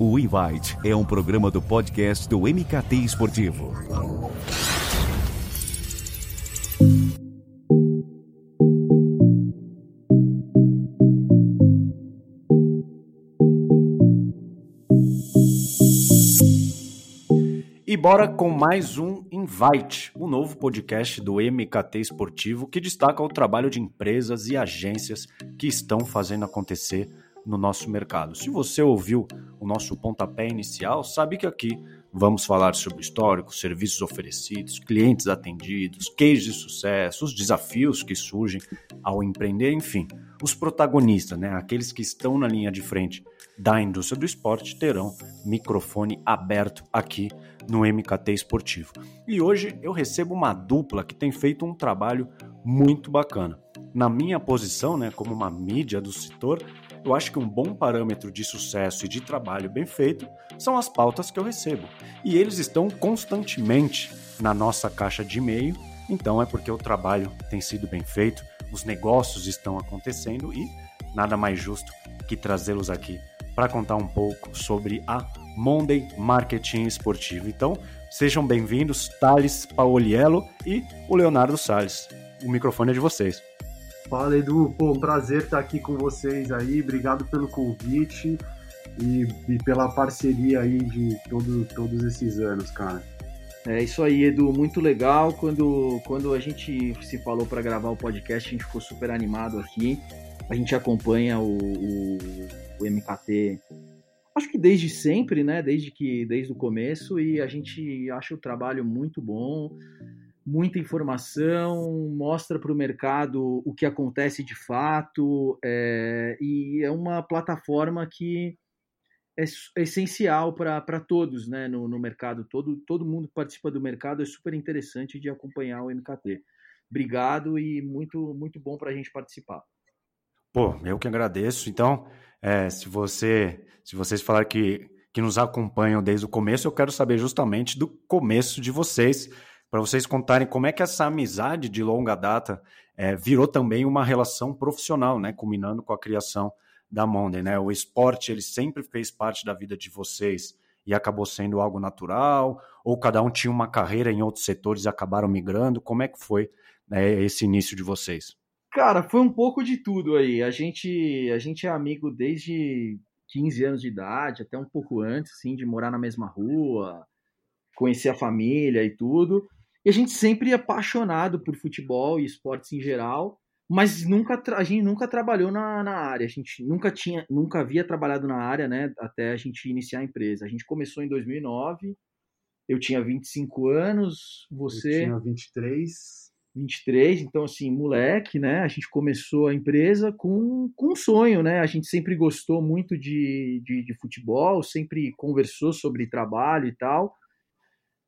O Invite é um programa do podcast do MKT Esportivo. E bora com mais um Invite, o um novo podcast do MKT Esportivo que destaca o trabalho de empresas e agências que estão fazendo acontecer no nosso mercado. Se você ouviu o nosso pontapé inicial, sabe que aqui vamos falar sobre histórico, serviços oferecidos, clientes atendidos, cases de sucesso, os desafios que surgem ao empreender, enfim, os protagonistas, né, aqueles que estão na linha de frente da indústria do esporte terão microfone aberto aqui no MKT Esportivo. E hoje eu recebo uma dupla que tem feito um trabalho muito bacana. Na minha posição, né, como uma mídia do setor, eu acho que um bom parâmetro de sucesso e de trabalho bem feito são as pautas que eu recebo. E eles estão constantemente na nossa caixa de e-mail, então é porque o trabalho tem sido bem feito, os negócios estão acontecendo e nada mais justo que trazê-los aqui para contar um pouco sobre a Monday Marketing Esportivo. Então, sejam bem-vindos, Thales Paoliello e o Leonardo Salles. O microfone é de vocês. Fala, Edu. Pô, prazer estar aqui com vocês aí. Obrigado pelo convite e, e pela parceria aí de todo, todos esses anos, cara. É isso aí, Edu. Muito legal. Quando, quando a gente se falou para gravar o podcast, a gente ficou super animado aqui. A gente acompanha o, o, o MKT acho que desde sempre, né? Desde que desde o começo e a gente acha o trabalho muito bom muita informação, mostra para o mercado o que acontece de fato, é, e é uma plataforma que é, é essencial para todos né, no, no, mercado. Todo, todo mundo que participa do mercado é super interessante de acompanhar o MKT. Obrigado e muito, muito bom para a gente participar. Pô, eu que agradeço. Então, é, se você se vocês falarem que, que nos acompanham desde o começo, eu quero saber justamente do começo de vocês para vocês contarem como é que essa amizade de longa data é, virou também uma relação profissional, né, culminando com a criação da Monday, né? O esporte ele sempre fez parte da vida de vocês e acabou sendo algo natural, ou cada um tinha uma carreira em outros setores e acabaram migrando. Como é que foi né, esse início de vocês? Cara, foi um pouco de tudo aí. A gente, a gente é amigo desde 15 anos de idade, até um pouco antes, assim, de morar na mesma rua, conhecer a família e tudo. E a gente sempre é apaixonado por futebol e esportes em geral, mas nunca a gente nunca trabalhou na, na área. A gente nunca tinha, nunca havia trabalhado na área, né? Até a gente iniciar a empresa. A gente começou em 2009. Eu tinha 25 anos, você eu tinha 23. 23, então assim, moleque, né? A gente começou a empresa com, com um sonho, né? A gente sempre gostou muito de, de, de futebol, sempre conversou sobre trabalho e tal.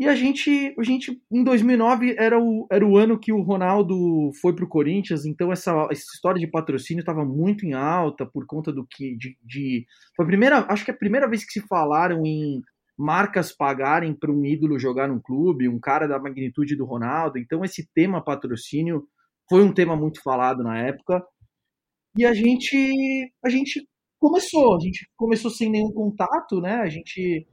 E a gente, a gente em 2009 era o, era o ano que o Ronaldo foi para o Corinthians, então essa, essa história de patrocínio estava muito em alta por conta do que de, de, foi a primeira, acho que é a primeira vez que se falaram em marcas pagarem para um ídolo jogar num clube, um cara da magnitude do Ronaldo. Então esse tema patrocínio foi um tema muito falado na época. E a gente a gente começou, a gente começou sem nenhum contato, né? A gente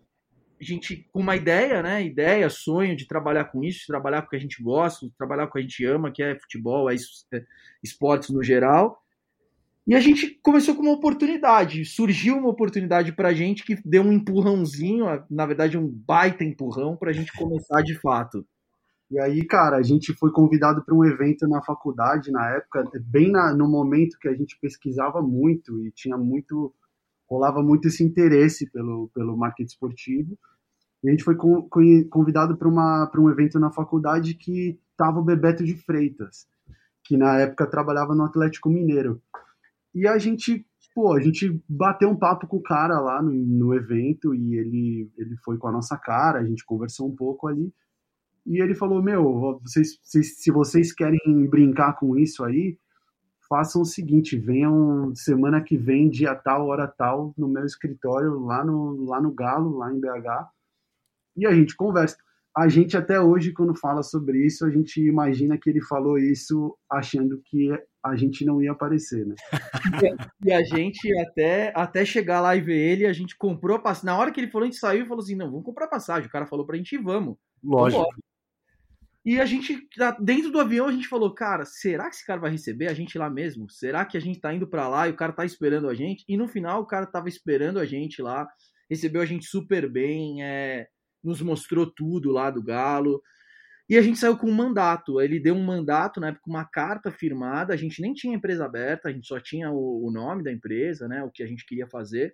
a gente com uma ideia, né? Ideia, sonho de trabalhar com isso, de trabalhar com o que a gente gosta, de trabalhar com o que a gente ama, que é futebol, é, é esportes no geral. E a gente começou com uma oportunidade, surgiu uma oportunidade para a gente que deu um empurrãozinho, na verdade um baita empurrão para a gente começar de fato. E aí, cara, a gente foi convidado para um evento na faculdade na época, bem na, no momento que a gente pesquisava muito e tinha muito rolava muito esse interesse pelo, pelo marketing esportivo. E a gente foi convidado para um evento na faculdade que estava o Bebeto de Freitas, que na época trabalhava no Atlético Mineiro. E a gente, pô, a gente bateu um papo com o cara lá no, no evento e ele, ele foi com a nossa cara, a gente conversou um pouco ali. E ele falou: Meu, vocês, se vocês querem brincar com isso aí, façam o seguinte, venham semana que vem, dia tal, hora tal, no meu escritório, lá no, lá no Galo, lá em BH, e a gente conversa. A gente até hoje, quando fala sobre isso, a gente imagina que ele falou isso achando que a gente não ia aparecer, né? e a gente até, até chegar lá e ver ele, a gente comprou a passagem. Na hora que ele falou, a gente saiu e falou assim: não, vamos comprar passagem. O cara falou pra gente ir, vamos. Lógico. Vamos e a gente, dentro do avião, a gente falou, cara, será que esse cara vai receber a gente lá mesmo? Será que a gente tá indo para lá e o cara tá esperando a gente? E no final, o cara tava esperando a gente lá, recebeu a gente super bem, é, nos mostrou tudo lá do Galo. E a gente saiu com um mandato. Ele deu um mandato, na época, uma carta firmada. A gente nem tinha empresa aberta, a gente só tinha o, o nome da empresa, né? O que a gente queria fazer.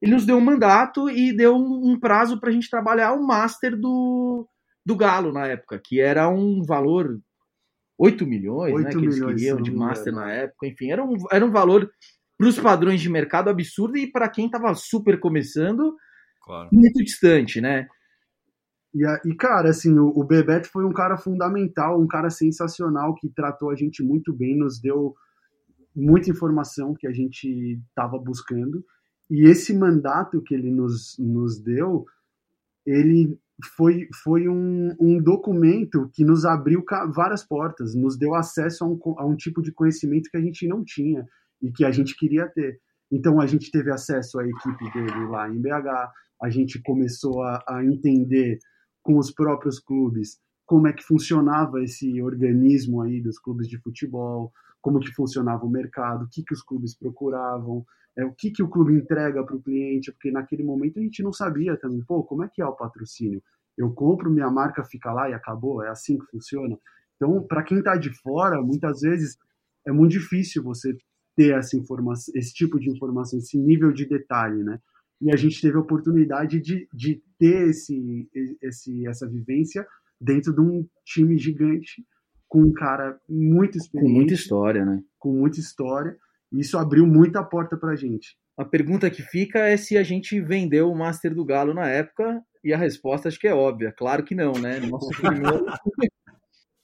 Ele nos deu um mandato e deu um, um prazo para a gente trabalhar o master do, do Galo na época, que era um valor 8 milhões, 8 né, que milhões, eles queriam de master na época, enfim, era um, era um valor para os padrões de mercado absurdo e para quem estava super começando, claro. muito distante, né? E, e, cara, assim, o, o Bebeto foi um cara fundamental, um cara sensacional que tratou a gente muito bem, nos deu muita informação que a gente estava buscando. E esse mandato que ele nos, nos deu, ele foi, foi um, um documento que nos abriu várias portas, nos deu acesso a um, a um tipo de conhecimento que a gente não tinha e que a gente queria ter. Então a gente teve acesso à equipe dele lá em BH, a gente começou a, a entender com os próprios clubes como é que funcionava esse organismo aí dos clubes de futebol, como que funcionava o mercado, o que, que os clubes procuravam, é, o que, que o clube entrega para o cliente, porque naquele momento a gente não sabia também, pô, como é que é o patrocínio? Eu compro, minha marca fica lá e acabou, é assim que funciona. Então, para quem está de fora, muitas vezes é muito difícil você ter essa informação, esse tipo de informação, esse nível de detalhe, né? E a gente teve a oportunidade de, de ter esse, esse, essa vivência dentro de um time gigante, com um cara muito experiente. Com muita história, né? Com muita história isso abriu muita porta para a gente. A pergunta que fica é se a gente vendeu o Master do Galo na época, e a resposta acho que é óbvia. Claro que não, né? Nosso primeiro...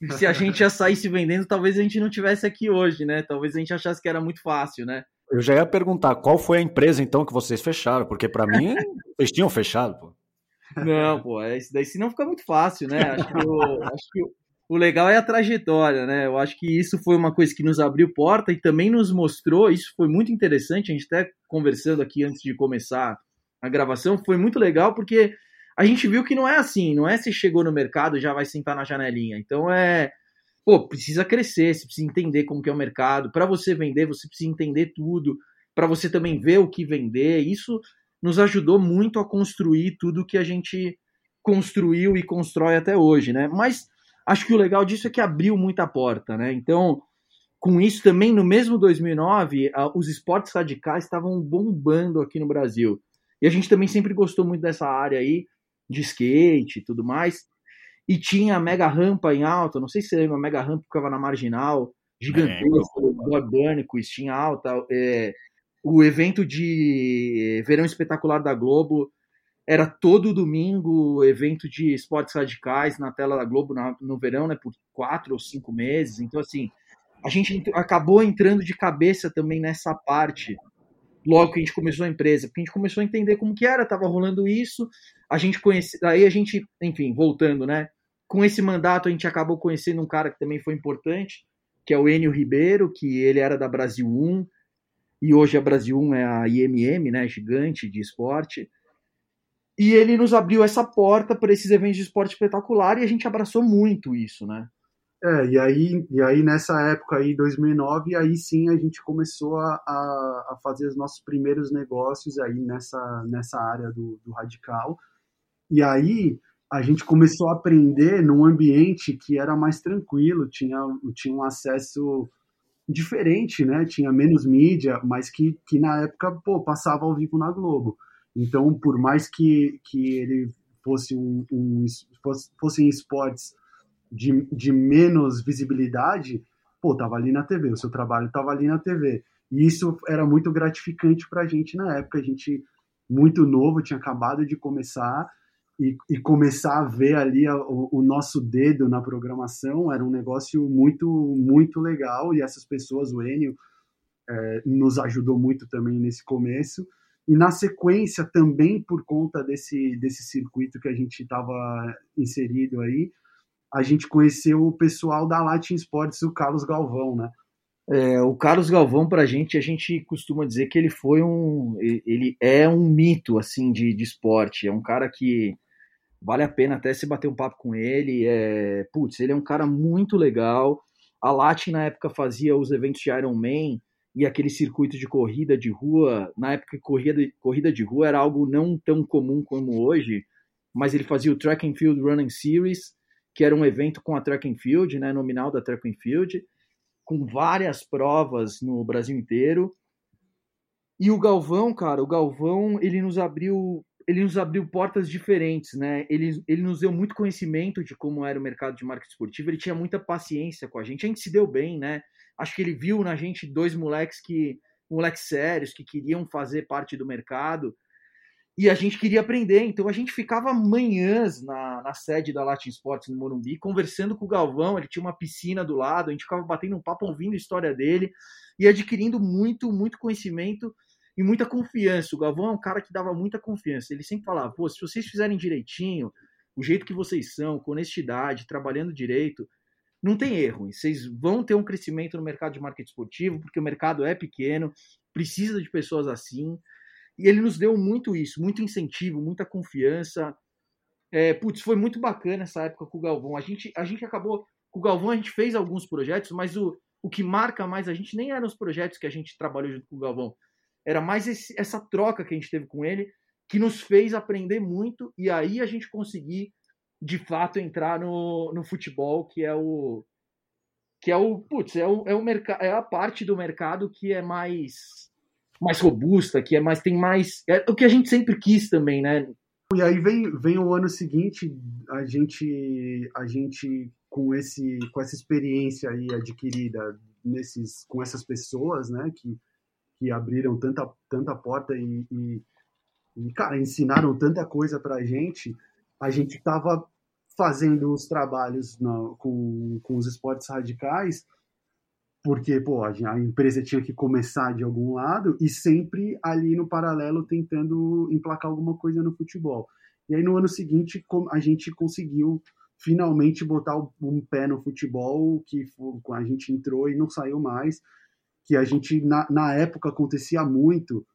se a gente já saísse vendendo, talvez a gente não tivesse aqui hoje, né? Talvez a gente achasse que era muito fácil, né? Eu já ia perguntar qual foi a empresa então que vocês fecharam, porque para mim vocês tinham fechado, pô. Não, pô, é isso daí senão fica muito fácil, né? Acho que, o, acho que o legal é a trajetória, né? Eu acho que isso foi uma coisa que nos abriu porta e também nos mostrou, isso foi muito interessante, a gente até conversando aqui antes de começar a gravação, foi muito legal porque a gente viu que não é assim, não é se chegou no mercado já vai sentar na janelinha. Então é, pô, precisa crescer, você precisa entender como que é o mercado. Para você vender, você precisa entender tudo, para você também ver o que vender. Isso nos ajudou muito a construir tudo que a gente construiu e constrói até hoje, né? Mas acho que o legal disso é que abriu muita porta, né? Então, com isso também, no mesmo 2009, os esportes radicais estavam bombando aqui no Brasil. E a gente também sempre gostou muito dessa área aí, de skate e tudo mais. E tinha a mega rampa em alta, não sei se você lembra, a mega rampa ficava na marginal, gigantesca, é, tinha alta. É, o evento de verão espetacular da Globo era todo domingo evento de esportes radicais na tela da Globo na, no verão, né, por quatro ou cinco meses. Então, assim, a gente acabou entrando de cabeça também nessa parte logo que a gente começou a empresa, porque a gente começou a entender como que era, tava rolando isso, a gente conhece, aí a gente, enfim, voltando, né, com esse mandato a gente acabou conhecendo um cara que também foi importante, que é o Enio Ribeiro, que ele era da Brasil 1, e hoje a Brasil 1 é a IMM, né, gigante de esporte, e ele nos abriu essa porta para esses eventos de esporte espetacular e a gente abraçou muito isso, né? É, e aí, e aí nessa época aí, 2009, aí sim a gente começou a, a, fazer os nossos primeiros negócios aí nessa, nessa área do, do radical. E aí a gente começou a aprender num ambiente que era mais tranquilo, tinha, tinha um acesso diferente, né? Tinha menos mídia, mas que, que na época, pô, passava ao vivo na Globo. Então, por mais que, que ele fosse um, um fosse, fossem esportes de, de menos visibilidade, pô, tava ali na TV, o seu trabalho tava ali na TV. E isso era muito gratificante para a gente na época. A gente, muito novo, tinha acabado de começar e, e começar a ver ali a, o, o, nosso dedo na programação era um negócio muito, muito legal. E essas pessoas, o Enio, é, nos ajudou muito também nesse começo. E na sequência, também por conta desse, desse circuito que a gente estava inserido aí, a gente conheceu o pessoal da Latin Sports, o Carlos Galvão, né? É, o Carlos Galvão, para a gente, a gente costuma dizer que ele foi um. Ele é um mito, assim, de, de esporte. É um cara que vale a pena até se bater um papo com ele. É, putz, ele é um cara muito legal. A Latin, na época, fazia os eventos de Iron Man e aquele circuito de corrida de rua. Na época, corrida, corrida de rua era algo não tão comum como hoje, mas ele fazia o Track and Field Running Series, que era um evento com a Track and Field, né, nominal da Track and Field com várias provas no Brasil inteiro. E o Galvão, cara, o Galvão, ele nos abriu, ele nos abriu portas diferentes, né? Ele, ele nos deu muito conhecimento de como era o mercado de marketing esportivo, ele tinha muita paciência com a gente. A gente se deu bem, né? Acho que ele viu na gente dois moleques que moleques sérios que queriam fazer parte do mercado e a gente queria aprender, então a gente ficava manhãs na, na sede da Latin Sports no Morumbi, conversando com o Galvão, ele tinha uma piscina do lado, a gente ficava batendo um papo, ouvindo a história dele e adquirindo muito, muito conhecimento e muita confiança. O Galvão é um cara que dava muita confiança, ele sempre falava, pô, se vocês fizerem direitinho, o jeito que vocês são, com honestidade, trabalhando direito, não tem erro. Vocês vão ter um crescimento no mercado de marketing esportivo, porque o mercado é pequeno, precisa de pessoas assim. E ele nos deu muito isso, muito incentivo, muita confiança. É, putz, foi muito bacana essa época com o Galvão. A gente, a gente acabou. Com o Galvão a gente fez alguns projetos, mas o, o que marca mais a gente nem eram os projetos que a gente trabalhou junto com o Galvão. Era mais esse, essa troca que a gente teve com ele, que nos fez aprender muito e aí a gente conseguir, de fato, entrar no, no futebol, que é o. Que é o. Putz, é, o, é, o é a parte do mercado que é mais mais robusta, que é mais tem mais é o que a gente sempre quis também, né? E aí vem, vem o ano seguinte, a gente a gente com esse com essa experiência aí adquirida nesses com essas pessoas, né, que que abriram tanta tanta porta e, e, e cara, ensinaram tanta coisa pra gente, a gente tava fazendo os trabalhos na, com, com os esportes radicais porque pô, a empresa tinha que começar de algum lado e sempre ali no paralelo tentando emplacar alguma coisa no futebol. E aí no ano seguinte a gente conseguiu finalmente botar um pé no futebol, que a gente entrou e não saiu mais, que a gente na, na época acontecia muito,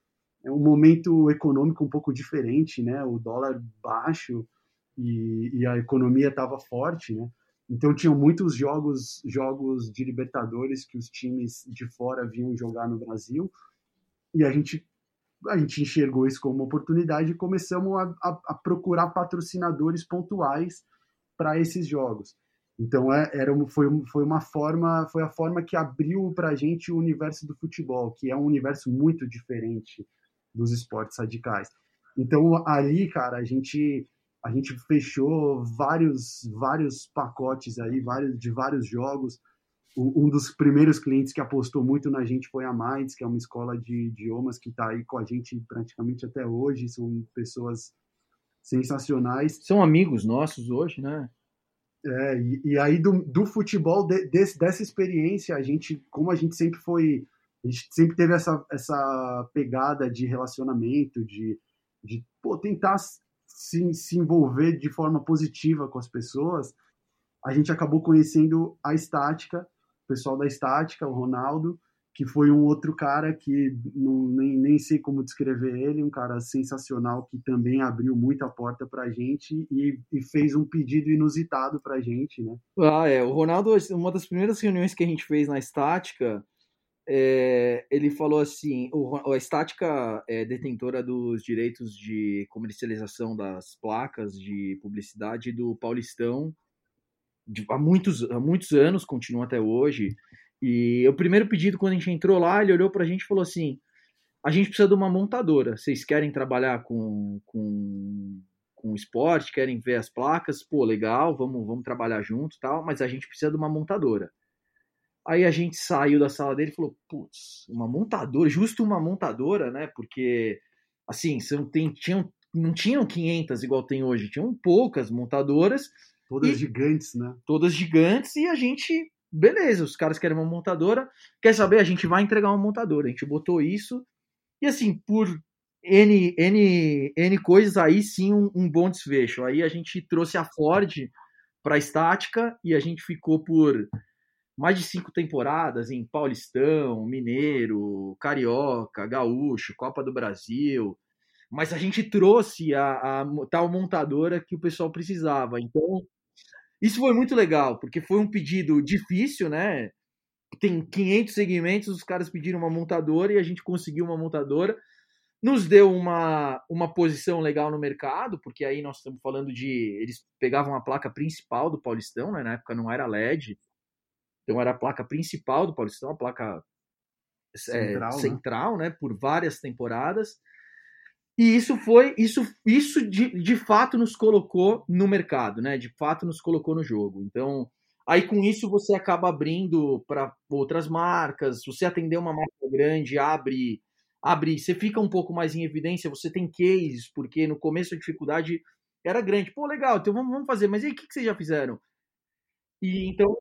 é um momento econômico um pouco diferente, né? O dólar baixo e, e a economia estava forte, né? Então tinham muitos jogos, jogos de Libertadores que os times de fora vinham jogar no Brasil e a gente a gente enxergou isso como uma oportunidade e começamos a, a, a procurar patrocinadores pontuais para esses jogos. Então é, era foi, foi uma forma foi a forma que abriu para a gente o universo do futebol, que é um universo muito diferente dos esportes radicais. Então ali, cara, a gente a gente fechou vários, vários pacotes aí, vários, de vários jogos. Um dos primeiros clientes que apostou muito na gente foi a Minds, que é uma escola de idiomas que está aí com a gente praticamente até hoje. São pessoas sensacionais. São amigos nossos hoje, né? É, e, e aí do, do futebol, de, desse, dessa experiência, a gente, como a gente sempre foi, a gente sempre teve essa, essa pegada de relacionamento, de, de pô, tentar se, se envolver de forma positiva com as pessoas, a gente acabou conhecendo a Estática, o pessoal da Estática, o Ronaldo, que foi um outro cara que não, nem, nem sei como descrever ele, um cara sensacional que também abriu muita porta para a gente e, e, fez um pedido inusitado para a gente, né? Ah, é. O Ronaldo, uma das primeiras reuniões que a gente fez na Estática, é, ele falou assim: o, a Estática é detentora dos direitos de comercialização das placas de publicidade do Paulistão de, há, muitos, há muitos anos, continua até hoje. E o primeiro pedido, quando a gente entrou lá, ele olhou para a gente e falou assim: a gente precisa de uma montadora. Vocês querem trabalhar com, com, com esporte, querem ver as placas? Pô, legal, vamos, vamos trabalhar junto tal, mas a gente precisa de uma montadora. Aí a gente saiu da sala dele e falou: putz, uma montadora, justo uma montadora, né? Porque, assim, são, tem, tinham, não tinham 500 igual tem hoje, tinham poucas montadoras. Todas e, gigantes, né? Todas gigantes, e a gente, beleza, os caras querem uma montadora. Quer saber? A gente vai entregar uma montadora. A gente botou isso, e assim, por N, N, N coisas, aí sim um, um bom desfecho. Aí a gente trouxe a Ford para a estática e a gente ficou por mais de cinco temporadas em Paulistão, Mineiro, Carioca, Gaúcho, Copa do Brasil, mas a gente trouxe a, a, tal montadora que o pessoal precisava. Então, isso foi muito legal, porque foi um pedido difícil, né? Tem 500 segmentos, os caras pediram uma montadora e a gente conseguiu uma montadora. Nos deu uma, uma posição legal no mercado, porque aí nós estamos falando de. Eles pegavam a placa principal do Paulistão, né? Na época não era LED, então era a placa principal do Paulistão, a placa central, é, central né? né? Por várias temporadas. E isso foi, isso, isso de, de fato nos colocou no mercado, né? De fato nos colocou no jogo. Então, aí com isso você acaba abrindo para outras marcas. Se você atender uma marca grande, abre, abre, você fica um pouco mais em evidência. Você tem cases, porque no começo a dificuldade era grande. Pô, legal, então vamos, vamos fazer. Mas e aí, o que, que vocês já fizeram? E então,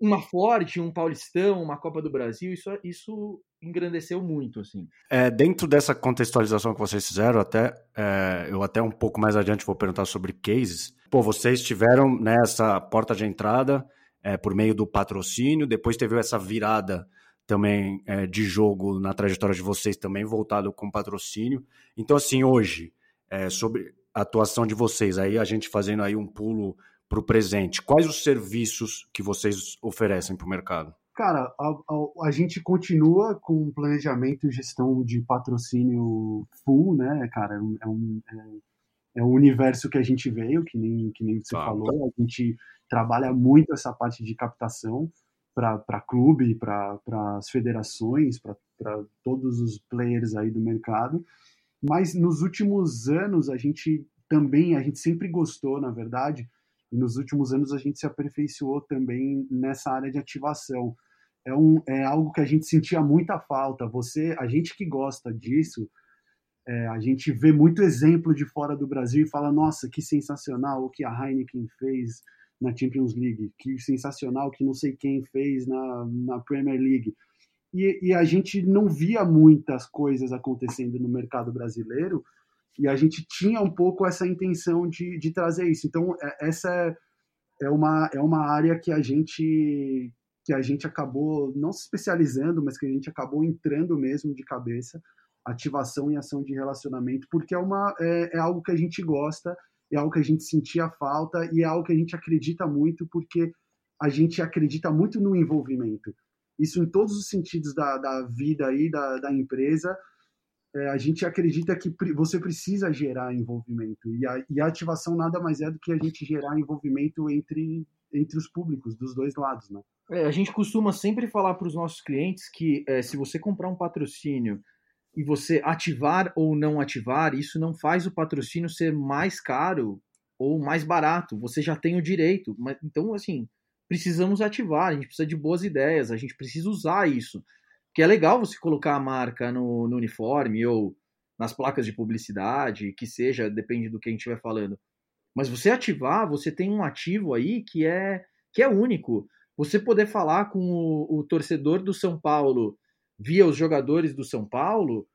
uma Ford, um Paulistão, uma Copa do Brasil, isso, isso engrandeceu muito, assim. É, dentro dessa contextualização que vocês fizeram, até é, eu até um pouco mais adiante vou perguntar sobre cases. Pô, vocês tiveram nessa porta de entrada é, por meio do patrocínio, depois teve essa virada também é, de jogo na trajetória de vocês também voltado com patrocínio. Então, assim, hoje, é, sobre a atuação de vocês, aí a gente fazendo aí um pulo para o presente, quais os serviços que vocês oferecem para o mercado? Cara, a, a, a, gente continua com planejamento e gestão de patrocínio full, né, cara? É um, é, é um universo que a gente veio, que nem, que nem você tá. falou. A gente trabalha muito essa parte de captação para clube, para as federações, para todos os players aí do mercado. Mas nos últimos anos a gente também, a gente sempre gostou, na verdade, e nos últimos anos a gente se aperfeiçoou também nessa área de ativação. É, um, é algo que a gente sentia muita falta. Você, a gente que gosta disso, é, a gente vê muito exemplo de fora do Brasil e fala: nossa, que sensacional o que a Heineken fez na Champions League, que sensacional que não sei quem fez na, na Premier League. E, e a gente não via muitas coisas acontecendo no mercado brasileiro e a gente tinha um pouco essa intenção de, de trazer isso. Então, é, essa é uma, é uma área que a gente que a gente acabou não se especializando, mas que a gente acabou entrando mesmo de cabeça, ativação e ação de relacionamento, porque é, uma, é, é algo que a gente gosta, é algo que a gente sentia falta e é algo que a gente acredita muito, porque a gente acredita muito no envolvimento. Isso em todos os sentidos da, da vida aí, da, da empresa, é, a gente acredita que você precisa gerar envolvimento. E a, e a, ativação nada mais é do que a gente gerar envolvimento entre, entre os públicos, dos dois lados. Né? É, a gente costuma sempre falar para os nossos clientes que é, se você comprar um patrocínio e você ativar ou não ativar, isso não faz o patrocínio ser mais caro ou mais barato. Você já tem o direito. Mas, então, assim, precisamos ativar, a gente precisa de boas ideias, a gente precisa usar isso que é legal você colocar a marca no, no, uniforme ou nas placas de publicidade, que seja, depende do que a gente estiver falando. Mas você ativar, você tem um ativo aí que é que é único. Você poder falar com o, o torcedor do São Paulo via os jogadores do São Paulo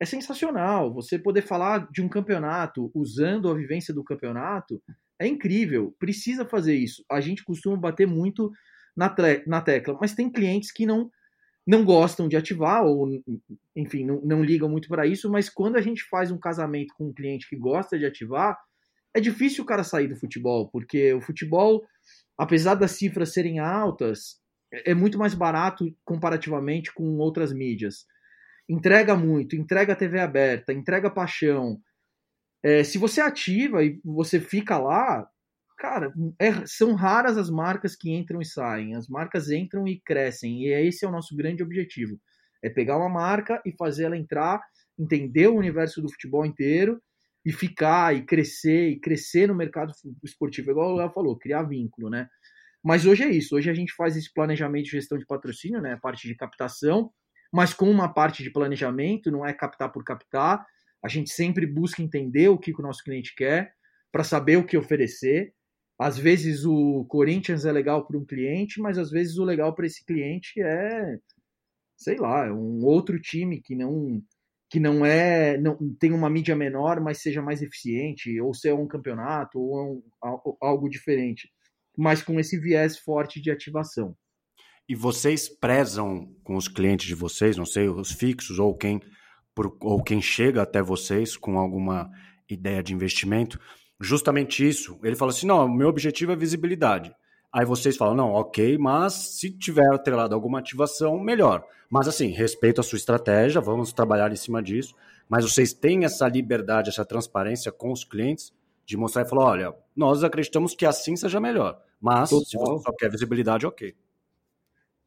é sensacional. Você poder falar de um campeonato usando a vivência do campeonato é incrível. Precisa fazer isso. A gente costuma bater muito na, na tecla, mas tem clientes que não não gostam de ativar ou, enfim, não, não ligam muito para isso, mas quando a gente faz um casamento com um cliente que gosta de ativar, é difícil o cara sair do futebol, porque o futebol, apesar das cifras serem altas, é muito mais barato comparativamente com outras mídias. Entrega muito, entrega TV aberta, entrega paixão. É, se você ativa e você fica lá, cara, é, são raras as marcas que entram e saem. As marcas entram e crescem. E esse é o nosso grande objetivo. É pegar uma marca e fazer ela entrar, entender o universo do futebol inteiro e ficar e crescer e crescer no mercado esportivo, igual o Léo falou, criar vínculo, né? Mas hoje é isso. Hoje a gente faz esse planejamento de gestão de patrocínio, né? Parte de captação, mas com uma parte de planejamento, não é captar por captar. A gente sempre busca entender o que o nosso cliente quer para saber o que oferecer às vezes o Corinthians é legal para um cliente, mas às vezes o legal para esse cliente é, sei lá, é um outro time que não que não é não tem uma mídia menor, mas seja mais eficiente, ou se é um campeonato ou é um, algo diferente, mas com esse viés forte de ativação. E vocês prezam com os clientes de vocês, não sei, os fixos ou quem, ou quem chega até vocês com alguma ideia de investimento, justamente isso. Ele fala assim: não, meu objetivo é visibilidade. Aí vocês falam, não, ok, mas se tiver atrelado alguma ativação, melhor. Mas assim, respeito a sua estratégia, vamos trabalhar em cima disso. Mas vocês têm essa liberdade, essa transparência com os clientes de mostrar e falar, olha, nós acreditamos que assim seja melhor. Mas Total. se você só quer visibilidade, ok.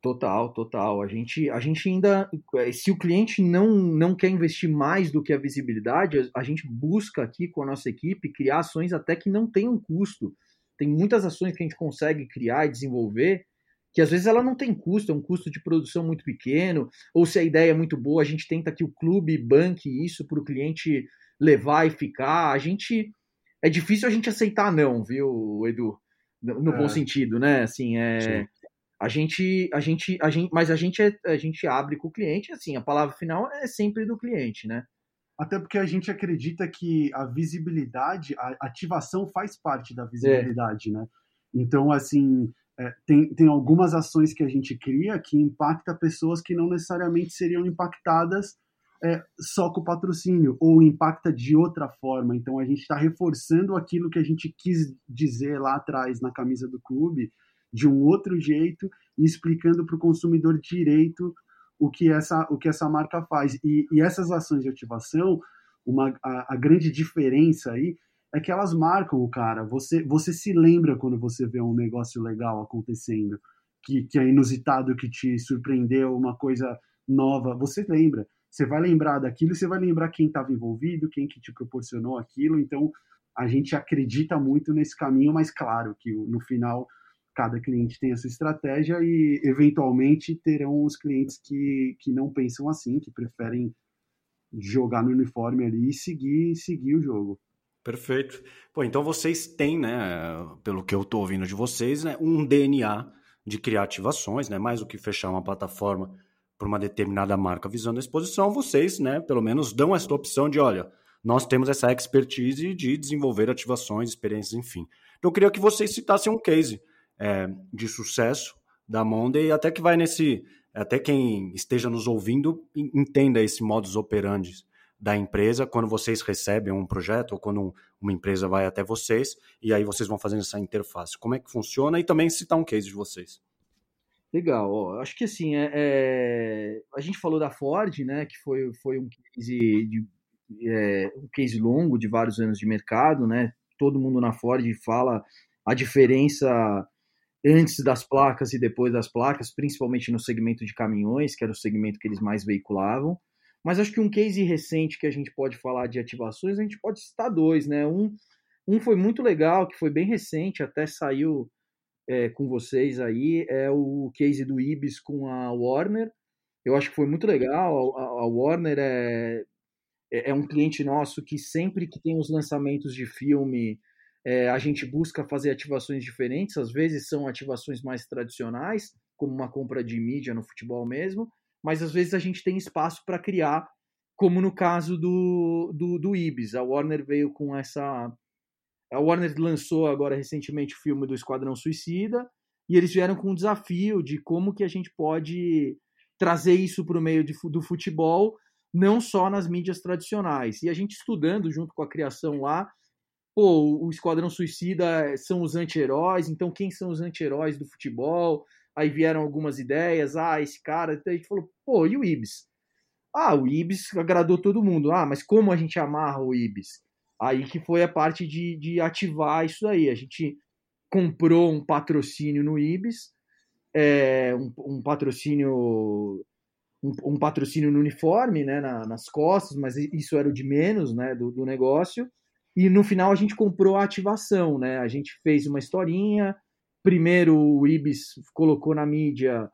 Total, total. A gente, a gente ainda, se o cliente não, não quer investir mais do que a visibilidade, a gente busca aqui com a nossa equipe criar ações até que não tenham custo. Tem muitas ações que a gente consegue criar e desenvolver que às vezes ela não tem custo, é um custo de produção muito pequeno, ou se a ideia é muito boa, a gente tenta que o clube banque isso para o cliente levar e ficar. A gente é difícil a gente aceitar não, viu, Edu? No, no é. bom sentido, né? Assim, é Sim. A gente, a gente, a gente, mas a gente é, a gente abre com o cliente, assim, a palavra final é sempre do cliente, né? Até porque a gente acredita que a visibilidade, a ativação faz parte da visibilidade, é. né? Então, assim, é, tem, tem algumas ações que a gente cria que impacta pessoas que não necessariamente seriam impactadas é, só com o patrocínio, ou impacta de outra forma. Então, a gente está reforçando aquilo que a gente quis dizer lá atrás na camisa do clube, de um outro jeito, e explicando para o consumidor direito o que essa, o que essa marca faz. E, e essas ações de ativação, uma, a, a, grande diferença aí é que elas marcam o cara. Você, você se lembra quando você vê um negócio legal acontecendo, que, que é inusitado, que te surpreendeu, uma coisa nova. Você lembra. Você vai lembrar daquilo, você vai lembrar quem estava envolvido, quem que te proporcionou aquilo. Então, a gente acredita muito nesse caminho, mas claro que no final cada cliente tem a sua estratégia e, eventualmente, terão os clientes que, que não pensam assim, que preferem jogar no uniforme ali e seguir, seguir o jogo. Perfeito. Pô, então vocês têm, né, pelo que eu estou ouvindo de vocês, né, um DNA de criar ativações, né, mais do que fechar uma plataforma para uma determinada marca visando a exposição, vocês, né, pelo menos dão essa opção de, olha, nós temos essa expertise de desenvolver ativações, experiências, enfim. Então eu queria que vocês citassem um case é, de sucesso da Monday, até que vai nesse, até quem esteja nos ouvindo entenda esse modus operandi da empresa quando vocês recebem um projeto ou quando uma empresa vai até vocês e aí vocês vão fazendo essa interface. Como é que funciona e também citar um case de vocês. Legal, ó, acho que assim, é, é, a gente falou da Ford, né, que foi, foi um case de, é, um case longo de vários anos de mercado, né, todo mundo na Ford fala a diferença antes das placas e depois das placas, principalmente no segmento de caminhões, que era o segmento que eles mais veiculavam. Mas acho que um case recente que a gente pode falar de ativações, a gente pode citar dois, né? Um, um foi muito legal, que foi bem recente, até saiu é, com vocês aí, é o case do Ibis com a Warner. Eu acho que foi muito legal. A, a Warner é, é, é um cliente nosso que sempre que tem os lançamentos de filme é, a gente busca fazer ativações diferentes, às vezes são ativações mais tradicionais, como uma compra de mídia no futebol mesmo, mas às vezes a gente tem espaço para criar, como no caso do, do, do Ibis. A Warner veio com essa. A Warner lançou agora recentemente o filme do Esquadrão Suicida, e eles vieram com um desafio de como que a gente pode trazer isso para o meio de, do futebol, não só nas mídias tradicionais. E a gente estudando junto com a criação lá, pô, o Esquadrão Suicida são os anti-heróis, então quem são os anti-heróis do futebol? Aí vieram algumas ideias, ah, esse cara, então a gente falou, pô, e o Ibis? Ah, o Ibis agradou todo mundo. Ah, mas como a gente amarra o Ibis? Aí que foi a parte de, de ativar isso aí. A gente comprou um patrocínio no Ibis, é, um, um, patrocínio um, um, patrocínio no uniforme, né, na, nas costas, mas isso era o de menos, né, do, do negócio. E no final a gente comprou a ativação, né? A gente fez uma historinha. Primeiro o Ibis colocou na mídia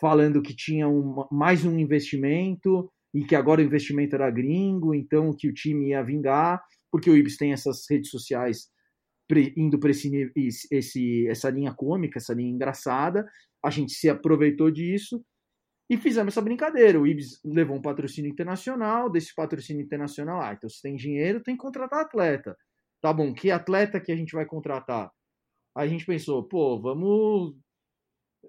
falando que tinha um, mais um investimento e que agora o investimento era gringo, então que o time ia vingar, porque o Ibis tem essas redes sociais indo para esse, esse, essa linha cômica, essa linha engraçada. A gente se aproveitou disso e fizemos essa brincadeira. O Ibis levou um patrocínio internacional, desse patrocínio internacional, ah, então se tem dinheiro, tem que contratar atleta. Tá bom, que atleta que a gente vai contratar? Aí a gente pensou, pô, vamos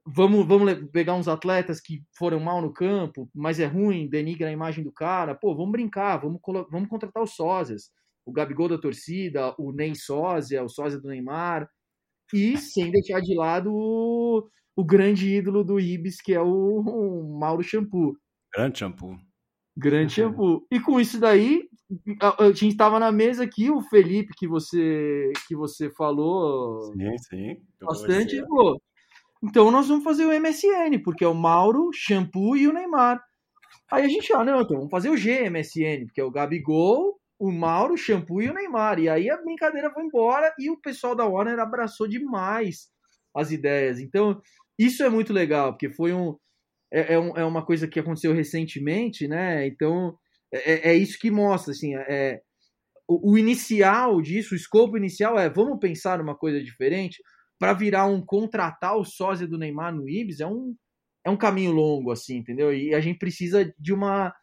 vamos, vamos pegar uns atletas que foram mal no campo, mas é ruim, denigra a imagem do cara. Pô, vamos brincar, vamos, vamos contratar os sósias. O Gabigol da torcida, o Ney sósia, o sósia do Neymar. E sem deixar de lado o, grande ídolo do Ibis, que é o, Mauro Shampoo. Grande Shampoo. Grande Shampoo. E com isso daí, a, a gente estava na mesa aqui, o Felipe, que você, que você falou sim, sim. bastante, falou, então nós vamos fazer o MSN, porque é o Mauro, Shampoo e o Neymar. Aí a gente, ah, não, então vamos fazer o GMSN, porque é o Gabigol, o Mauro, o Shampoo e o Neymar. E aí a brincadeira foi embora e o pessoal da Warner abraçou demais as ideias. Então, isso é muito legal, porque foi um. É, é, um, é uma coisa que aconteceu recentemente, né? Então, é, é, é isso que mostra, assim, é, o, o inicial disso, o escopo inicial é vamos pensar numa coisa diferente para virar um contratar o sósia do Neymar no Ibis é um, é um caminho longo, assim, entendeu? E a gente precisa de uma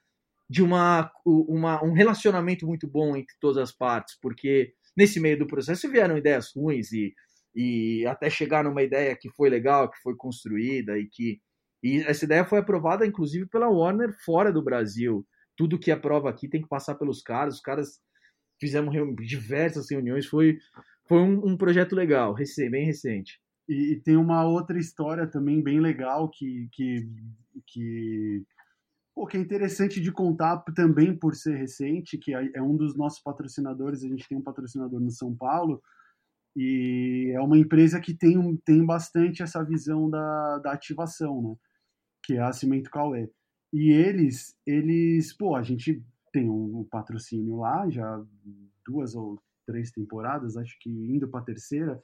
de uma, uma um relacionamento muito bom entre todas as partes, porque nesse meio do processo vieram ideias ruins e, e até chegar numa ideia que foi legal, que foi construída e que e essa ideia foi aprovada inclusive pela Warner fora do Brasil. Tudo que aprova aqui tem que passar pelos caras. Os caras fizemos diversas reuniões, foi foi um, um projeto legal, bem recente. E, e, tem uma outra história também bem legal que, que, que, pô, que é interessante de contar também por ser recente, que é, é um dos nossos patrocinadores. A gente tem um patrocinador no São Paulo e é uma empresa que tem, tem bastante essa visão da, da ativação, né? Que é a Cimento Cauê. E eles, eles, pô, a gente tem um, um patrocínio lá, já duas ou três temporadas, acho que indo para a terceira.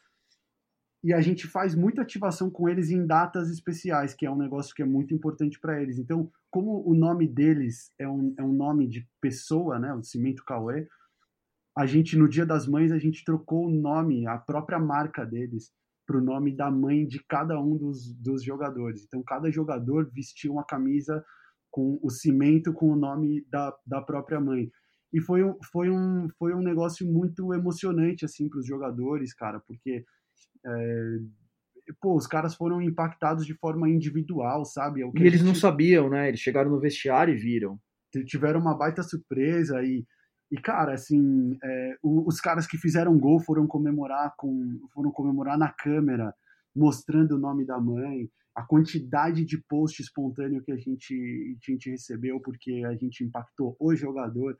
E a gente faz muita ativação com eles em datas especiais, que é um negócio que é muito importante para eles. Então, como o nome deles é um, é um nome de pessoa, né, o Cimento Cauê, a gente, no Dia das Mães, a gente trocou o nome, a própria marca deles, para o nome da mãe de cada um dos, dos jogadores. Então, cada jogador vestia uma camisa com o cimento com o nome da, da própria mãe. E foi um, foi um, foi um negócio muito emocionante, assim, para os jogadores, cara, porque é, pô, os caras foram impactados de forma individual, sabe? É e eles gente... não sabiam, né? Eles chegaram no vestiário e viram. Tiveram uma baita surpresa e, e cara, assim, é, os caras que fizeram gol foram comemorar com, foram comemorar na câmera, mostrando o nome da mãe, a quantidade de post espontâneo que a gente, a gente recebeu porque a gente impactou o jogador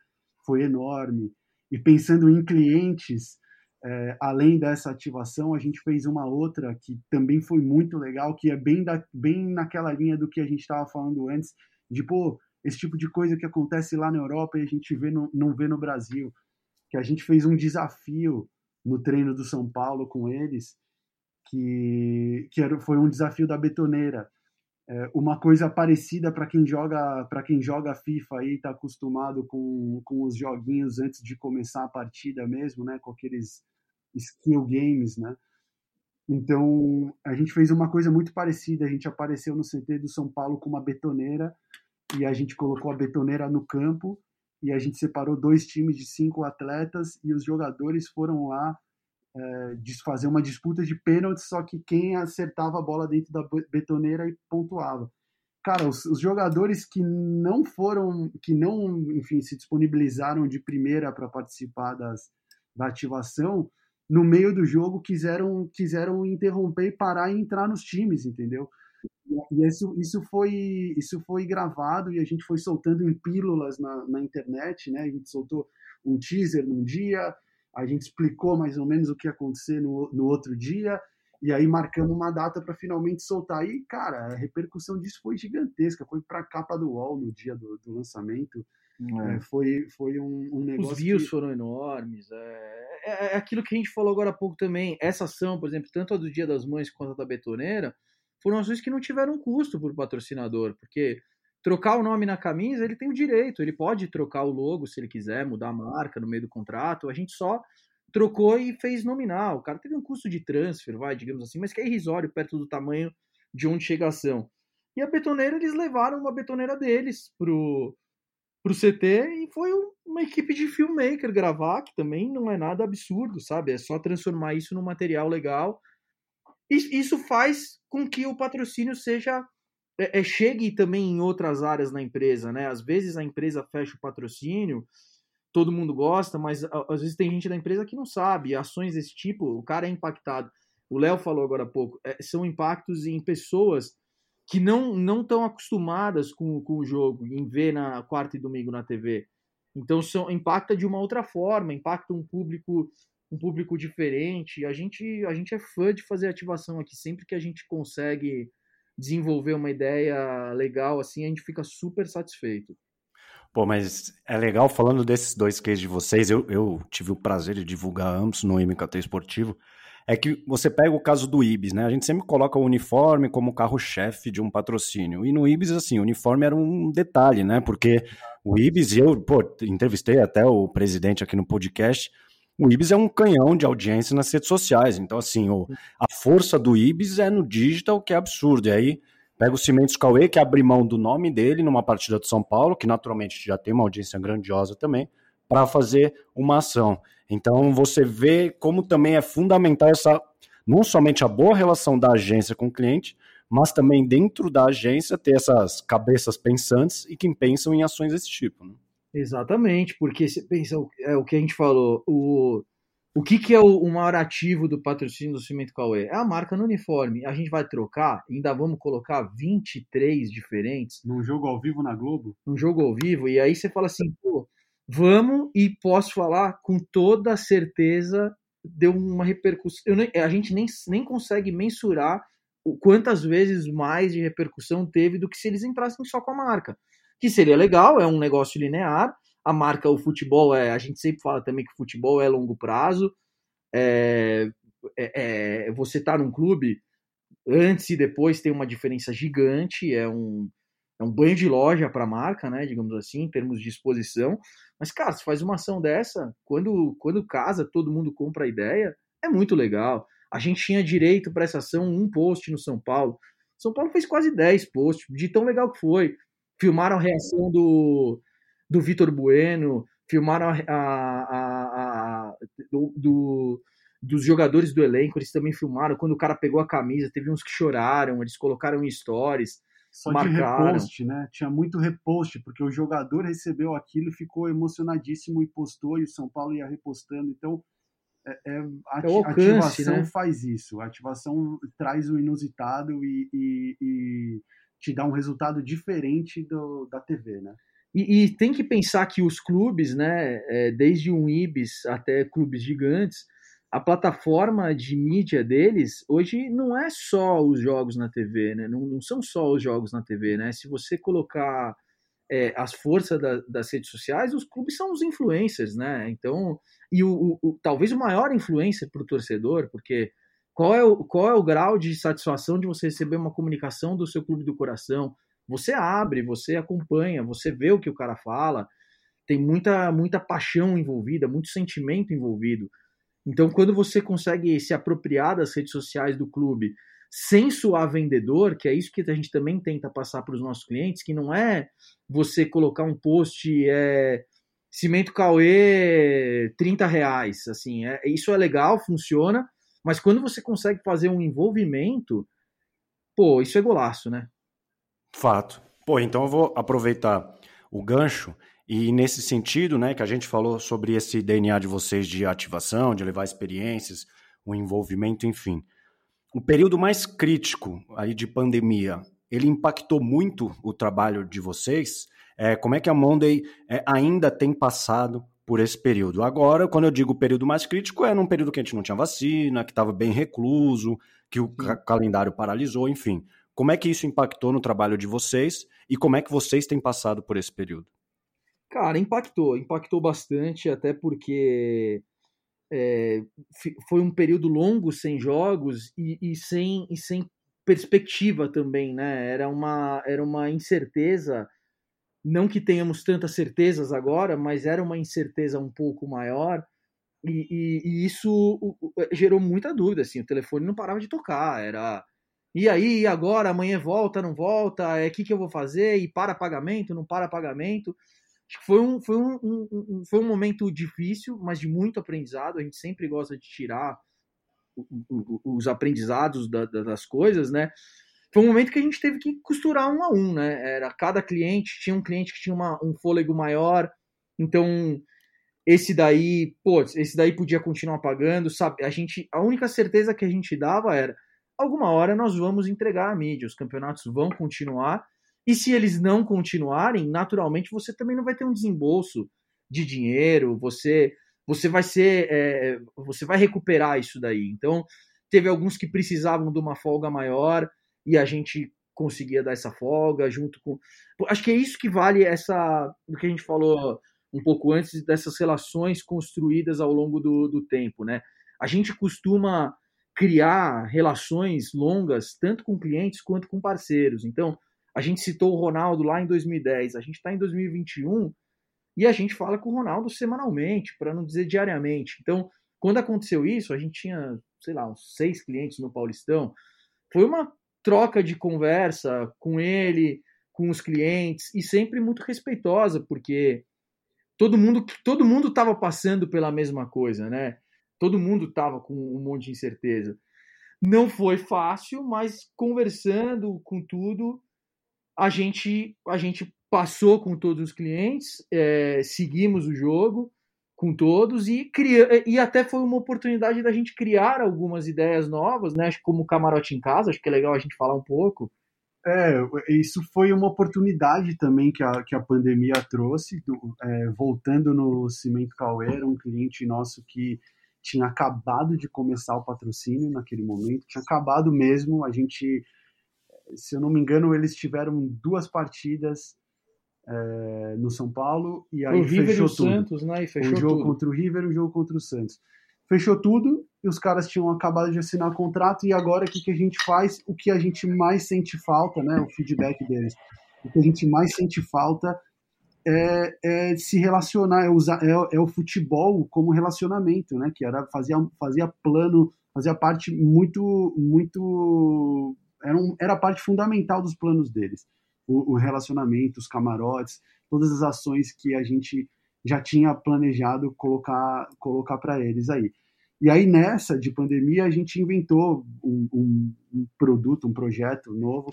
foi enorme. E pensando em clientes, é, além dessa ativação, a gente fez uma outra que também foi muito legal, que é bem, da, bem naquela linha do que a gente estava falando antes, de, pô, esse tipo de coisa que acontece lá na Europa e a gente vê no, não vê no Brasil. Que a gente fez um desafio no treino do São Paulo com eles, que, que era, foi um desafio da betoneira é, uma coisa parecida para quem joga para quem joga FIFA aí está acostumado com, com os joguinhos antes de começar a partida mesmo, né, com aqueles skill games, né? Então a gente fez uma coisa muito parecida. A gente apareceu no CT do São Paulo com uma betoneira e a gente colocou a betoneira no campo e a gente separou dois times de cinco atletas e os jogadores foram lá é, fazer uma disputa de pênalti, só que quem acertava a bola dentro da betoneira e pontuava. Cara, os, os jogadores que não foram, que não, enfim, se disponibilizaram de primeira para participar das, da ativação, no meio do jogo quiseram, quiseram interromper e parar e entrar nos times, entendeu? E isso, isso, foi, isso foi gravado e a gente foi soltando em pílulas na, na internet, né? A gente soltou um teaser num dia, a gente explicou mais ou menos o que ia acontecer no, no outro dia, e aí marcamos uma data para finalmente soltar. E, cara, a repercussão disso foi gigantesca. Foi para a capa do UOL no dia do, do lançamento. É. É, foi, foi um, um, negócio. Os views que... foram enormes. É, é, é, aquilo que a gente falou agora há pouco também. Essa ação, por exemplo, tanto a do Dia das Mães quanto a da Betoneira, foram ações que não tiveram custo para o patrocinador, porque trocar o nome na camisa, ele tem o direito, ele pode trocar o logo se ele quiser, mudar a marca no meio do contrato. A gente só trocou e fez nominal. O cara teve um custo de transfer, vai, digamos assim, mas que é irrisório perto do tamanho de onde chega a ação. E a betoneira, eles levaram uma betoneira deles pro, pro CT e foi uma equipe de filmmaker gravar, que também não é nada absurdo, sabe? É só transformar isso num material legal isso faz com que o patrocínio seja é, é, chegue também em outras áreas na empresa, né? Às vezes a empresa fecha o patrocínio, todo mundo gosta, mas às vezes tem gente da empresa que não sabe. Ações desse tipo, o cara é impactado. O Léo falou agora há pouco, é, são impactos em pessoas que não não estão acostumadas com, com o jogo, em ver na quarta e domingo na TV. Então são, impacta de uma outra forma, impacta um público um público diferente. A gente, a gente é fã de fazer ativação aqui. Sempre que a gente consegue desenvolver uma ideia legal, assim, a gente fica super satisfeito. Pô, mas é legal falando desses dois cases de vocês. Eu, eu tive o prazer de divulgar ambos no MKT Esportivo. É que você pega o caso do Ibis, né? A gente sempre coloca o uniforme como carro-chefe de um patrocínio. E no Ibis, assim, o uniforme era um detalhe, né? Porque o Ibis, eu, pô, entrevistei até o presidente aqui no podcast o Ibis é um canhão de audiência nas redes sociais. Então, assim, o, a força do Ibis é no digital, que é absurdo. E aí, pega o Cimentos Cauê, que abre mão do nome dele numa partida de São Paulo, que naturalmente já tem uma audiência grandiosa também, para fazer uma ação. Então, você vê como também é fundamental essa, não somente a boa relação da agência com o cliente, mas também dentro da agência ter essas cabeças pensantes e que pensam em ações desse tipo. Né? Exatamente, porque você pensa, é o que a gente falou, o, o que, que é o, o maior ativo do patrocínio do Cimento Cauê? É a marca no uniforme. A gente vai trocar, ainda vamos colocar 23 diferentes. Num jogo ao vivo na Globo? Num jogo ao vivo, e aí você fala assim, pô, vamos, e posso falar com toda certeza, deu uma repercussão. Nem, a gente nem, nem consegue mensurar o quantas vezes mais de repercussão teve do que se eles entrassem só com a marca que seria legal, é um negócio linear. A marca, o futebol, é, a gente sempre fala também que o futebol é longo prazo. É, é, é você tá num clube, antes e depois tem uma diferença gigante, é um, é um banho de loja para a marca, né, digamos assim, em termos de exposição. Mas, cara, se faz uma ação dessa, quando, quando casa, todo mundo compra a ideia, é muito legal. A gente tinha direito para essa ação, um post no São Paulo. São Paulo fez quase 10 posts, de tão legal que foi filmaram a reação do, do Vitor Bueno, filmaram a, a, a, do, do, dos jogadores do elenco, eles também filmaram. Quando o cara pegou a camisa, teve uns que choraram, eles colocaram em stories. Só marcaram. de repost, né? Tinha muito repost, porque o jogador recebeu aquilo e ficou emocionadíssimo e postou, e o São Paulo ia repostando. Então, é, é, ati é alcance, ativação né? faz isso. A ativação traz o inusitado e, e, e te dá um resultado diferente do, da TV, né? E, e, tem que pensar que os clubes, né, é, desde um Ibis até clubes gigantes, a plataforma de mídia deles hoje não é só os jogos na TV, né? Não, não são só os jogos na TV, né? Se você colocar é, as forças da, das redes sociais, os clubes são os influencers, né? Então, e o, o, o talvez o maior influencer para o torcedor, porque qual é, o, qual é o grau de satisfação de você receber uma comunicação do seu clube do coração? Você abre, você acompanha, você vê o que o cara fala, tem muita, muita paixão envolvida, muito sentimento envolvido. Então, quando você consegue se apropriar das redes sociais do clube sem suar vendedor, que é isso que a gente também tenta passar para os nossos clientes, que não é você colocar um post é, cimento Cauê 30 reais, assim, é, isso é legal, funciona, mas quando você consegue fazer um envolvimento, pô, isso é golaço, né? Fato. Pô, então eu vou aproveitar o gancho e nesse sentido, né, que a gente falou sobre esse DNA de vocês de ativação, de levar experiências, o envolvimento, enfim. O período mais crítico aí de pandemia, ele impactou muito o trabalho de vocês? É, como é que a Monday é, ainda tem passado por esse período. Agora, quando eu digo período mais crítico, é num período que a gente não tinha vacina, que estava bem recluso, que o ca calendário paralisou, enfim. Como é que isso impactou no trabalho de vocês e como é que vocês têm passado por esse período? Cara, impactou, impactou bastante, até porque é, foi um período longo sem jogos e, e, sem, e sem perspectiva também, né? Era uma, era uma incerteza não que tenhamos tantas certezas agora, mas era uma incerteza um pouco maior. E, e, e isso gerou muita dúvida. Assim, o telefone não parava de tocar. Era e aí, agora, amanhã volta, não volta? O é, que, que eu vou fazer? E para pagamento, não para pagamento? Acho que foi um, foi um, um, um, foi um momento difícil, mas de muito aprendizado. A gente sempre gosta de tirar os aprendizados da, da, das coisas, né? Foi um momento que a gente teve que costurar um a um, né? Era cada cliente, tinha um cliente que tinha uma, um fôlego maior, então esse daí, pô, esse daí podia continuar pagando, sabe? A gente, a única certeza que a gente dava era alguma hora nós vamos entregar a mídia, os campeonatos vão continuar, e se eles não continuarem, naturalmente você também não vai ter um desembolso de dinheiro, você você vai ser é, você vai recuperar isso daí. Então teve alguns que precisavam de uma folga maior e a gente conseguia dar essa folga junto com acho que é isso que vale essa do que a gente falou um pouco antes dessas relações construídas ao longo do, do tempo, né? A gente costuma criar relações longas tanto com clientes quanto com parceiros. Então, a gente citou o Ronaldo lá em 2010, a gente está em 2021 e a gente fala com o Ronaldo semanalmente, para não dizer diariamente. Então, quando aconteceu isso, a gente tinha, sei lá, uns seis clientes no Paulistão. Foi uma troca de conversa com ele, com os clientes e sempre muito respeitosa, porque todo mundo todo mundo estava passando pela mesma coisa, né? Todo mundo estava com um monte de incerteza. Não foi fácil, mas conversando com tudo, a gente a gente passou com todos os clientes, é, seguimos o jogo com todos e cria, e até foi uma oportunidade da gente criar algumas ideias novas, né? Como camarote em casa, acho que é legal a gente falar um pouco. É, isso foi uma oportunidade também que a, que a pandemia trouxe. Do, é, voltando no Cimento Cauê, era um cliente nosso que tinha acabado de começar o patrocínio naquele momento, tinha acabado mesmo. A gente, se eu não me engano, eles tiveram duas partidas é, no São Paulo e aí o River fechou e o tudo. Santos, né? E fechou um jogo tudo. contra o River um jogo contra o Santos. Fechou tudo e os caras tinham acabado de assinar contrato e agora o que, que a gente faz? O que a gente mais sente falta, né? O feedback deles. O que a gente mais sente falta é, é se relacionar, é, usar, é, é, o futebol como relacionamento, né? Que era fazia, fazia plano, fazia parte muito, muito era, um, era parte fundamental dos planos deles. O, o relacionamento, os camarotes, todas as ações que a gente já tinha planejado colocar colocar para eles aí. E aí nessa de pandemia a gente inventou um, um, um produto, um projeto novo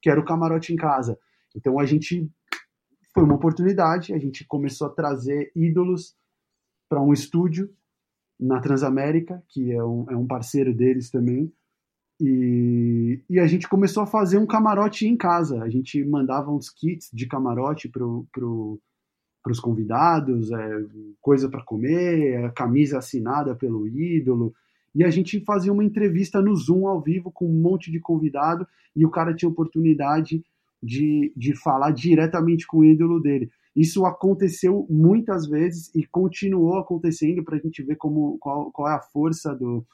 que era o camarote em casa. Então a gente foi uma oportunidade, a gente começou a trazer ídolos para um estúdio na Transamérica, que é um, é um parceiro deles também, e, e, a gente começou a fazer um camarote em casa. A gente mandava uns kits de camarote para pro, os convidados, é, coisa para comer, camisa assinada pelo ídolo. E a gente fazia uma entrevista no Zoom ao vivo com um monte de convidado e o cara tinha oportunidade de, de falar diretamente com o ídolo dele. Isso aconteceu muitas vezes e continuou acontecendo para a gente ver como, qual, qual é a força do,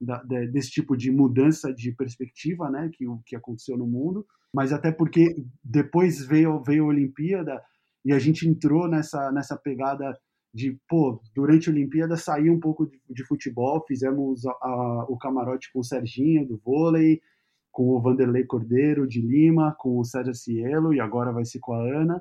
da, desse tipo de mudança de perspectiva né, que, que aconteceu no mundo. Mas até porque depois veio, veio a Olimpíada e a gente entrou nessa, nessa pegada de, pô, durante a Olimpíada sair um pouco de, de futebol, fizemos a, a, o camarote com o Serginho do vôlei, com o Vanderlei Cordeiro de Lima, com o Sérgio Cielo e agora vai ser com a Ana.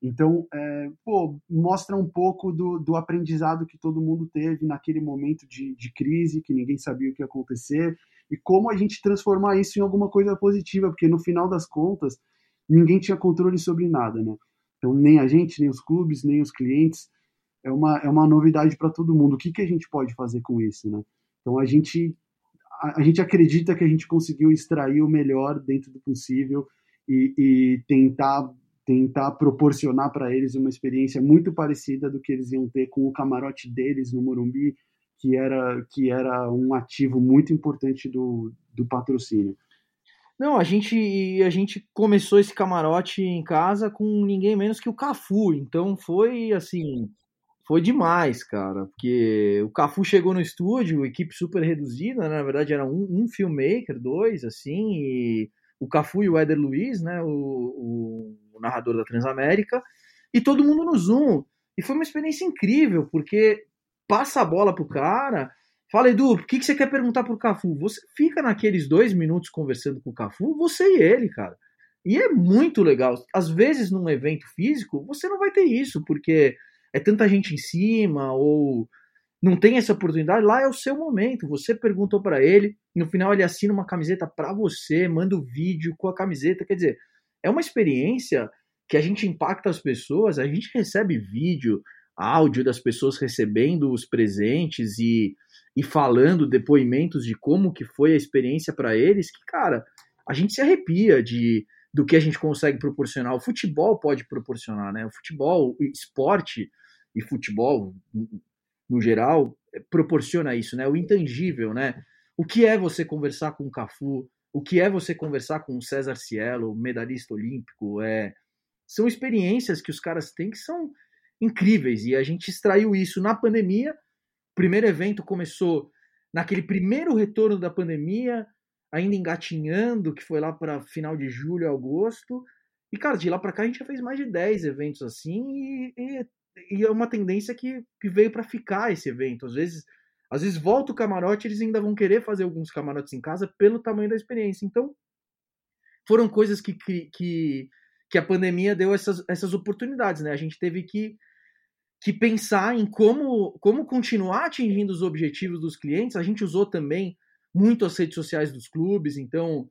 Então, é, pô, mostra um pouco do, do, aprendizado que todo mundo teve naquele momento de, de, crise, que ninguém sabia o que ia acontecer, e como a gente transformar isso em alguma coisa positiva, porque no final das contas, ninguém tinha controle sobre nada, né? Então, nem a gente, nem os clubes, nem os clientes. É uma, é uma novidade para todo mundo. O que, que a gente pode fazer com isso, né? Então, a gente a, gente acredita que a gente conseguiu extrair o melhor dentro do possível e, e tentar tentar proporcionar para eles uma experiência muito parecida do que eles iam ter com o camarote deles no Morumbi, que era que era um ativo muito importante do, do patrocínio. Não, a gente a gente começou esse camarote em casa com ninguém menos que o Cafu, então foi assim foi demais, cara, porque o Cafu chegou no estúdio, equipe super reduzida, né? na verdade era um, um filmmaker, dois, assim, e o Cafu e o Éder Luiz, né, o, o, o, narrador da Transamérica, e todo mundo no Zoom. E foi uma experiência incrível, porque passa a bola pro cara, fala, Edu, o que, que você quer perguntar pro Cafu? Você fica naqueles dois minutos conversando com o Cafu, você e ele, cara. E é muito legal. Às vezes, num evento físico, você não vai ter isso, porque é tanta gente em cima, ou não tem essa oportunidade, lá é o seu momento. Você perguntou para ele, no final ele assina uma camiseta para você, manda o um vídeo com a camiseta. Quer dizer, é uma experiência que a gente impacta as pessoas, a gente recebe vídeo, áudio das pessoas recebendo os presentes e, e falando depoimentos de como que foi a experiência para eles, que, cara, a gente se arrepia de do que a gente consegue proporcionar. O futebol pode proporcionar, né? O futebol, o esporte e futebol no geral proporciona isso, né? O intangível, né? O que é você conversar com o Cafu? O que é você conversar com o César Cielo, medalhista olímpico? É, são experiências que os caras têm que são incríveis e a gente extraiu isso na pandemia. O primeiro evento começou naquele primeiro retorno da pandemia, ainda engatinhando, que foi lá para final de julho, agosto. E, cara, de lá para cá a gente já fez mais de 10 eventos assim e, e, e é uma tendência que, que veio para ficar esse evento. Às vezes, às vezes volta o camarote, eles ainda vão querer fazer alguns camarotes em casa pelo tamanho da experiência. Então, foram coisas que, que, que, a pandemia deu essas, essas oportunidades, né? A gente teve que, que pensar em como, como continuar atingindo os objetivos dos clientes. A gente usou também muito as redes sociais dos clubes, então,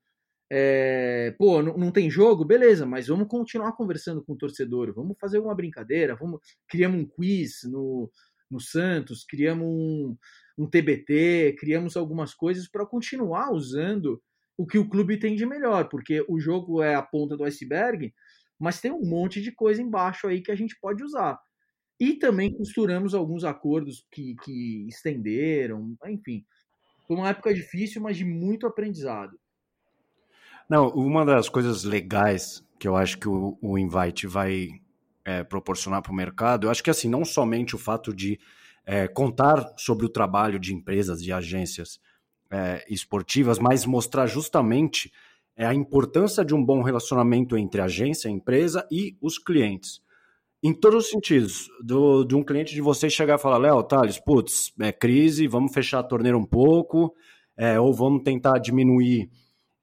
é, pô, não, não, tem jogo? Beleza, mas vamos continuar conversando com o torcedor, vamos fazer uma brincadeira, vamos criamos um quiz no, no Santos, criamos um, um TBT, criamos algumas coisas para continuar usando o que o clube tem de melhor, porque o jogo é a ponta do iceberg, mas tem um monte de coisa embaixo aí que a gente pode usar. E também costuramos alguns acordos que, que estenderam, enfim. Foi uma época difícil, mas de muito aprendizado. Não, uma das coisas legais que eu acho que o, o Invite vai é, proporcionar para o mercado, eu acho que assim, não somente o fato de é, contar sobre o trabalho de empresas e agências é, esportivas, mas mostrar justamente é, a importância de um bom relacionamento entre agência, empresa e os clientes. Em todos os sentidos, do, de um cliente de vocês chegar e falar, Léo, Thales, putz, é crise, vamos fechar a torneira um pouco, é, ou vamos tentar diminuir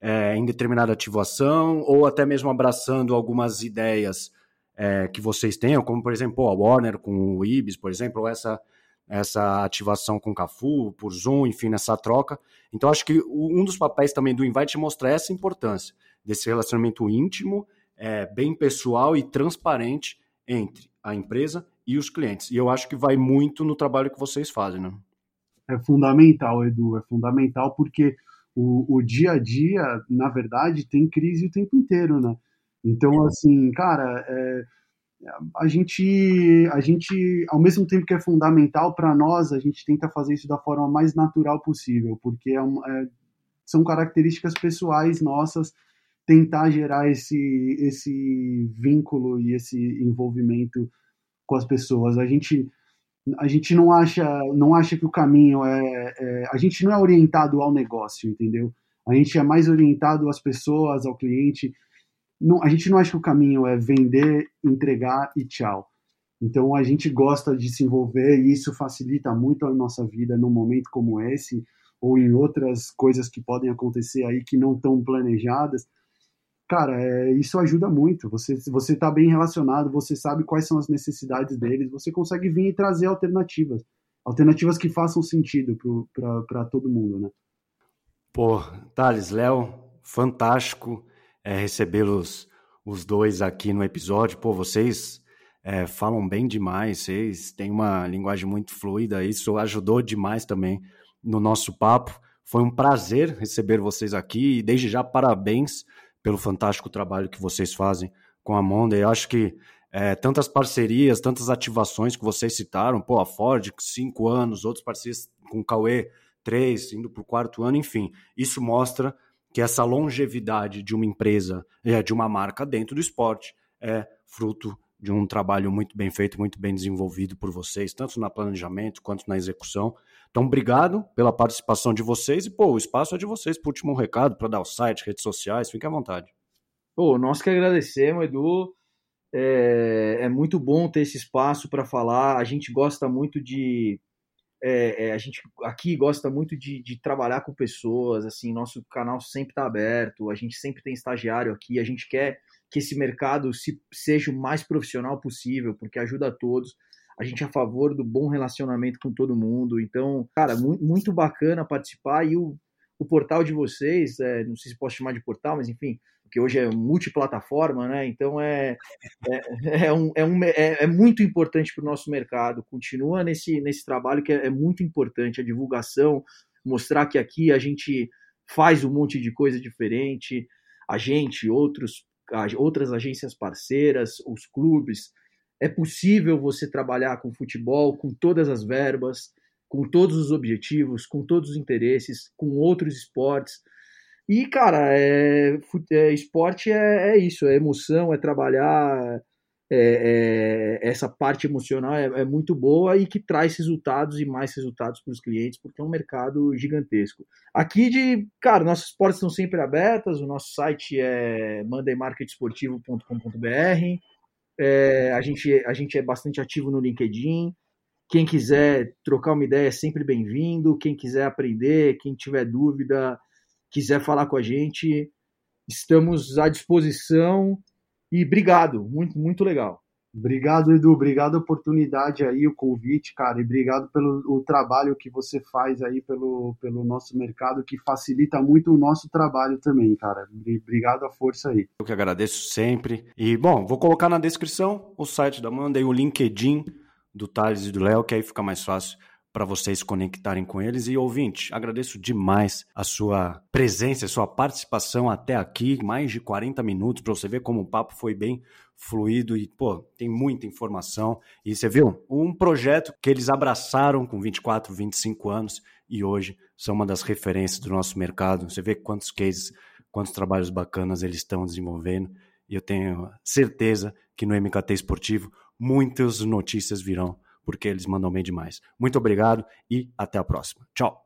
é, em determinada ativação, ou até mesmo abraçando algumas ideias é, que vocês tenham, como por exemplo a Warner com o Ibis, por exemplo, ou essa, essa ativação com o Cafu, por Zoom, enfim, nessa troca. Então acho que um dos papéis também do Invite é mostrar essa importância desse relacionamento íntimo, é, bem pessoal e transparente entre a empresa e os clientes. E eu acho que vai muito no trabalho que vocês fazem, né? É fundamental, Edu, é fundamental porque o, o dia a dia, na verdade, tem crise o tempo inteiro, né? Então, assim, cara, é, a gente, a gente, ao mesmo tempo que é fundamental para nós, a gente tenta fazer isso da forma mais natural possível, porque é, é, são características pessoais nossas tentar gerar esse, esse vínculo e esse envolvimento com as pessoas. A gente, a gente não acha, não acha que o caminho é, é, a gente não é orientado ao negócio, entendeu? A gente é mais orientado às pessoas, ao cliente. Não, a gente não acha que o caminho é vender, entregar e tchau. Então a gente gosta de se envolver e isso facilita muito a nossa vida num momento como esse ou em outras coisas que podem acontecer aí que não estão planejadas cara, é, isso ajuda muito. Você você está bem relacionado, você sabe quais são as necessidades deles, você consegue vir e trazer alternativas, alternativas que façam sentido para todo mundo, né? Pô, Thales, Léo, fantástico é, recebê-los os dois aqui no episódio. Pô, vocês é, falam bem demais, vocês têm uma linguagem muito fluida, isso ajudou demais também no nosso papo. Foi um prazer receber vocês aqui e desde já parabéns pelo fantástico trabalho que vocês fazem com a Monday. Eu acho que é, tantas parcerias, tantas ativações que vocês citaram, pô, a Ford, cinco anos, outros parcerias com o Cauê, três, indo para o quarto ano, enfim, isso mostra que essa longevidade de uma empresa, é, de uma marca dentro do esporte, é fruto de um trabalho muito bem feito, muito bem desenvolvido por vocês, tanto no planejamento quanto na execução. Então, obrigado pela participação de vocês e, pô, o espaço é de vocês para último recado, para dar o site, redes sociais, fique à vontade. Pô, nós que agradecemos, Edu. É, é muito bom ter esse espaço para falar. A gente gosta muito de. É, é, a gente aqui gosta muito de, de, trabalhar com pessoas, assim, nosso canal sempre está aberto, a gente sempre tem estagiário aqui, a gente quer que esse mercado se, seja o mais profissional possível, porque ajuda a todos. a gente é a favor do bom relacionamento com todo mundo. Então, cara, muito, muito bacana participar e o, o portal de vocês, é, não sei se posso chamar de portal, mas enfim, porque hoje é multiplataforma, né? Então é, é, é, um, é, um, é, é muito importante para o nosso mercado. Continua nesse, nesse trabalho que é, é muito importante, a divulgação, mostrar que aqui a gente faz um monte de coisa diferente, a gente, outros, outras agências parceiras, os clubes. É possível você trabalhar com futebol, com todas as verbas, com todos os objetivos, com todos os interesses, com outros esportes. E, cara, é, é esporte é, é, isso, é emoção, é trabalhar, é, é essa parte emocional é, é, muito boa e que traz resultados e mais resultados para os clientes, porque é um mercado gigantesco. Aqui de, cara, nossas portas estão sempre abertas, o nosso site é mandaymarketesportivo.com.br, é, a, gente, a gente é bastante ativo no LinkedIn, quem quiser trocar uma ideia é sempre bem-vindo, quem quiser aprender, quem tiver dúvida quiser falar com a gente, estamos à disposição. E obrigado, muito, muito legal. Obrigado, Edu. Obrigado a oportunidade aí, o convite, cara. E obrigado pelo o trabalho que você faz aí pelo, pelo nosso mercado, que facilita muito o nosso trabalho também, cara. Obrigado a força aí. Eu que agradeço sempre. E, bom, vou colocar na descrição o site da Amanda e o LinkedIn do Thales e do Léo, que aí fica mais fácil para vocês conectarem com eles. E ouvinte, agradeço demais a sua presença, a sua participação até aqui, mais de 40 minutos, para você ver como o papo foi bem fluido e, pô, tem muita informação. E você viu? Um projeto que eles abraçaram com 24, 25 anos e hoje são uma das referências do nosso mercado. Você vê quantos cases, quantos trabalhos bacanas eles estão desenvolvendo. E eu tenho certeza que no MKT Esportivo muitas notícias virão porque eles mandam bem demais. Muito obrigado e até a próxima. Tchau.